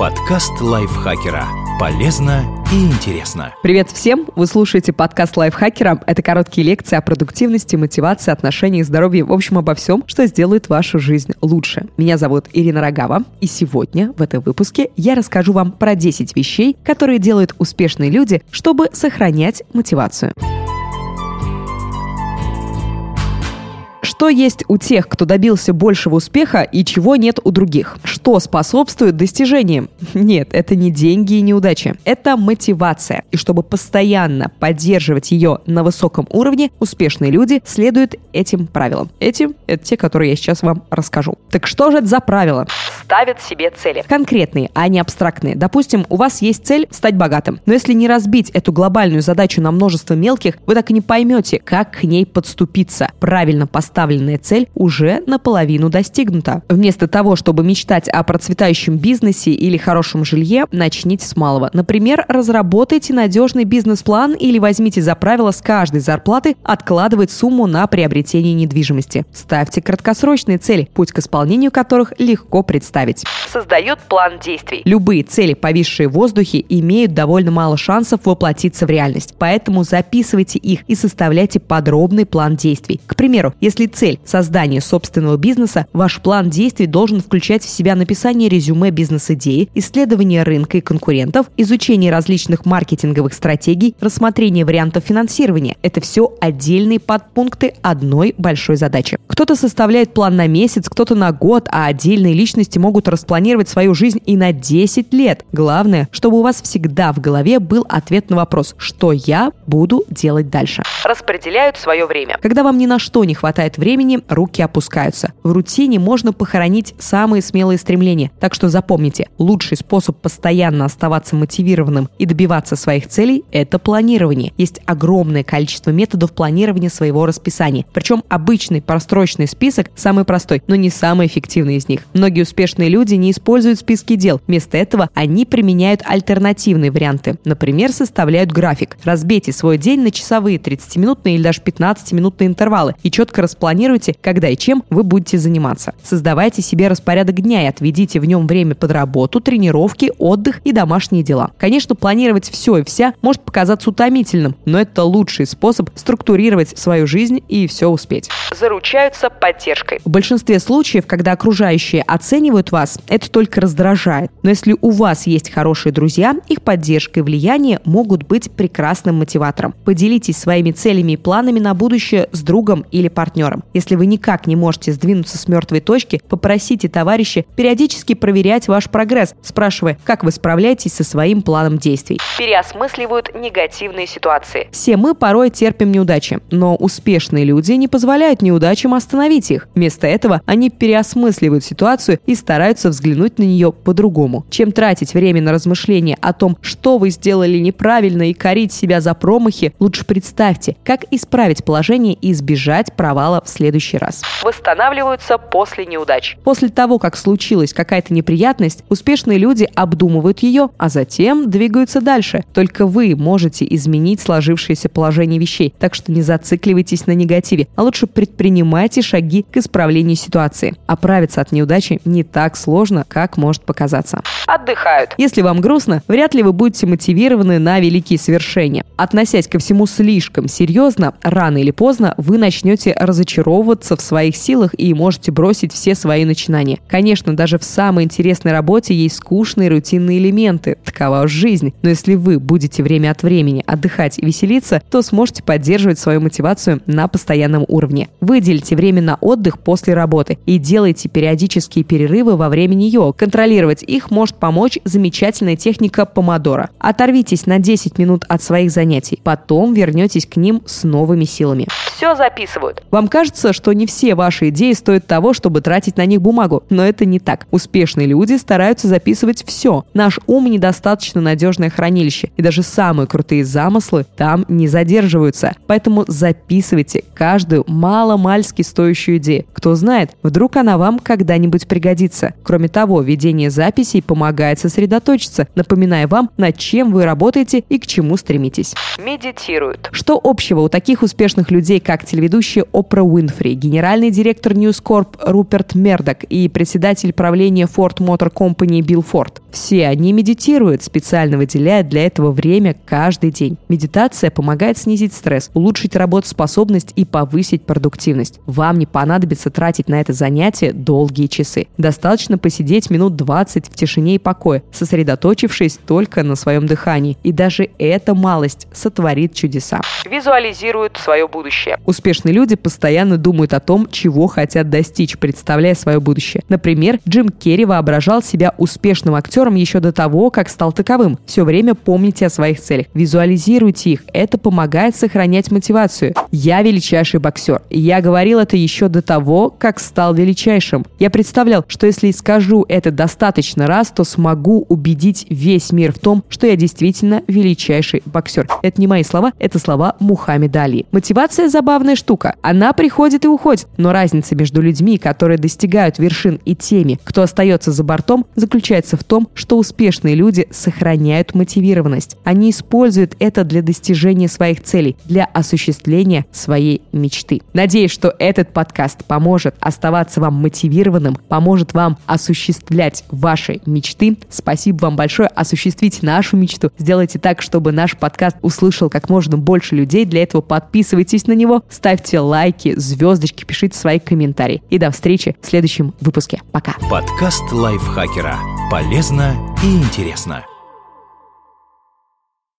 Подкаст лайфхакера. Полезно и интересно. Привет всем! Вы слушаете подкаст лайфхакера. Это короткие лекции о продуктивности, мотивации, отношениях, здоровье, в общем, обо всем, что сделает вашу жизнь лучше. Меня зовут Ирина Рогава, и сегодня в этом выпуске я расскажу вам про 10 вещей, которые делают успешные люди, чтобы сохранять мотивацию. Что есть у тех, кто добился большего успеха и чего нет у других? Что способствует достижениям? Нет, это не деньги и неудачи. Это мотивация. И чтобы постоянно поддерживать ее на высоком уровне, успешные люди следуют этим правилам. Эти — это те, которые я сейчас вам расскажу. Так что же это за правила? Ставят себе цели. Конкретные, а не абстрактные. Допустим, у вас есть цель стать богатым. Но если не разбить эту глобальную задачу на множество мелких, вы так и не поймете, как к ней подступиться. Правильно поставить поставленная цель уже наполовину достигнута. Вместо того, чтобы мечтать о процветающем бизнесе или хорошем жилье, начните с малого. Например, разработайте надежный бизнес-план или возьмите за правило с каждой зарплаты откладывать сумму на приобретение недвижимости. Ставьте краткосрочные цели, путь к исполнению которых легко представить. Создает план действий. Любые цели, повисшие в воздухе, имеют довольно мало шансов воплотиться в реальность. Поэтому записывайте их и составляйте подробный план действий. К примеру, если цель – создание собственного бизнеса, ваш план действий должен включать в себя написание резюме бизнес-идеи, исследование рынка и конкурентов, изучение различных маркетинговых стратегий, рассмотрение вариантов финансирования. Это все отдельные подпункты одной большой задачи. Кто-то составляет план на месяц, кто-то на год, а отдельные личности могут распланировать свою жизнь и на 10 лет. Главное, чтобы у вас всегда в голове был ответ на вопрос, что я буду делать дальше. Распределяют свое время. Когда вам ни на что не хватает времени, времени руки опускаются. В рутине можно похоронить самые смелые стремления. Так что запомните, лучший способ постоянно оставаться мотивированным и добиваться своих целей – это планирование. Есть огромное количество методов планирования своего расписания. Причем обычный прострочный список самый простой, но не самый эффективный из них. Многие успешные люди не используют списки дел. Вместо этого они применяют альтернативные варианты. Например, составляют график. Разбейте свой день на часовые 30-минутные или даже 15-минутные интервалы и четко распланируйте Планируйте, когда и чем вы будете заниматься. Создавайте себе распорядок дня и отведите в нем время под работу, тренировки, отдых и домашние дела. Конечно, планировать все и вся может показаться утомительным, но это лучший способ структурировать свою жизнь и все успеть. Заручаются поддержкой. В большинстве случаев, когда окружающие оценивают вас, это только раздражает. Но если у вас есть хорошие друзья, их поддержка и влияние могут быть прекрасным мотиватором. Поделитесь своими целями и планами на будущее с другом или партнером. Если вы никак не можете сдвинуться с мертвой точки, попросите товарища периодически проверять ваш прогресс, спрашивая, как вы справляетесь со своим планом действий. Переосмысливают негативные ситуации. Все мы порой терпим неудачи, но успешные люди не позволяют неудачам остановить их. Вместо этого они переосмысливают ситуацию и стараются взглянуть на нее по-другому. Чем тратить время на размышления о том, что вы сделали неправильно и корить себя за промахи, лучше представьте, как исправить положение и избежать провала в следующий раз. Восстанавливаются после неудач. После того, как случилась какая-то неприятность, успешные люди обдумывают ее, а затем двигаются дальше. Только вы можете изменить сложившееся положение вещей, так что не зацикливайтесь на негативе, а лучше предпринимайте шаги к исправлению ситуации. Оправиться от неудачи не так сложно, как может показаться. Отдыхают. Если вам грустно, вряд ли вы будете мотивированы на великие свершения. Относясь ко всему слишком серьезно, рано или поздно вы начнете разочаровываться разочаровываться в своих силах и можете бросить все свои начинания. Конечно, даже в самой интересной работе есть скучные рутинные элементы. Такова жизнь. Но если вы будете время от времени отдыхать и веселиться, то сможете поддерживать свою мотивацию на постоянном уровне. Выделите время на отдых после работы и делайте периодические перерывы во время нее. Контролировать их может помочь замечательная техника помодора. Оторвитесь на 10 минут от своих занятий, потом вернетесь к ним с новыми силами. Все записывают. Вам кажется, что не все ваши идеи стоят того, чтобы тратить на них бумагу. Но это не так. Успешные люди стараются записывать все. Наш ум недостаточно надежное хранилище. И даже самые крутые замыслы там не задерживаются. Поэтому записывайте каждую мало-мальски стоящую идею. Кто знает, вдруг она вам когда-нибудь пригодится. Кроме того, ведение записей помогает сосредоточиться, напоминая вам, над чем вы работаете и к чему стремитесь. Медитируют. Что общего у таких успешных людей, как телеведущая Опра Уинфри, генеральный директор News Corp Руперт Мердок и председатель правления Ford Motor Company Билл Форд. Все они медитируют, специально выделяя для этого время каждый день. Медитация помогает снизить стресс, улучшить работоспособность и повысить продуктивность. Вам не понадобится тратить на это занятие долгие часы. Достаточно посидеть минут 20 в тишине и покое, сосредоточившись только на своем дыхании. И даже эта малость сотворит чудеса. Визуализируют свое будущее. Успешные люди постоянно думают о том, чего хотят достичь, представляя свое будущее. Например, Джим Керри воображал себя успешным актером еще до того, как стал таковым. Все время помните о своих целях, визуализируйте их. Это помогает сохранять мотивацию. Я величайший боксер. Я говорил это еще до того, как стал величайшим. Я представлял, что если скажу это достаточно раз, то смогу убедить весь мир в том, что я действительно величайший боксер. Это не мои слова, это слова Мухаммеда Али. Мотивация забавная штука. Она приходит и уходит. Но разница между людьми, которые достигают вершин и теми, кто остается за бортом, заключается в том, что успешные люди сохраняют мотивированность. Они используют это для достижения своих целей, для осуществления своей мечты. Надеюсь, что этот подкаст поможет оставаться вам мотивированным, поможет вам осуществлять ваши мечты. Спасибо вам большое. Осуществите нашу мечту. Сделайте так, чтобы наш подкаст услышал как можно больше людей. Для этого подписывайтесь на него, ставьте лайки, звездочки, пишите свои комментарии. И до встречи в следующем выпуске. Пока. Подкаст лайфхакера. Полезно и интересно.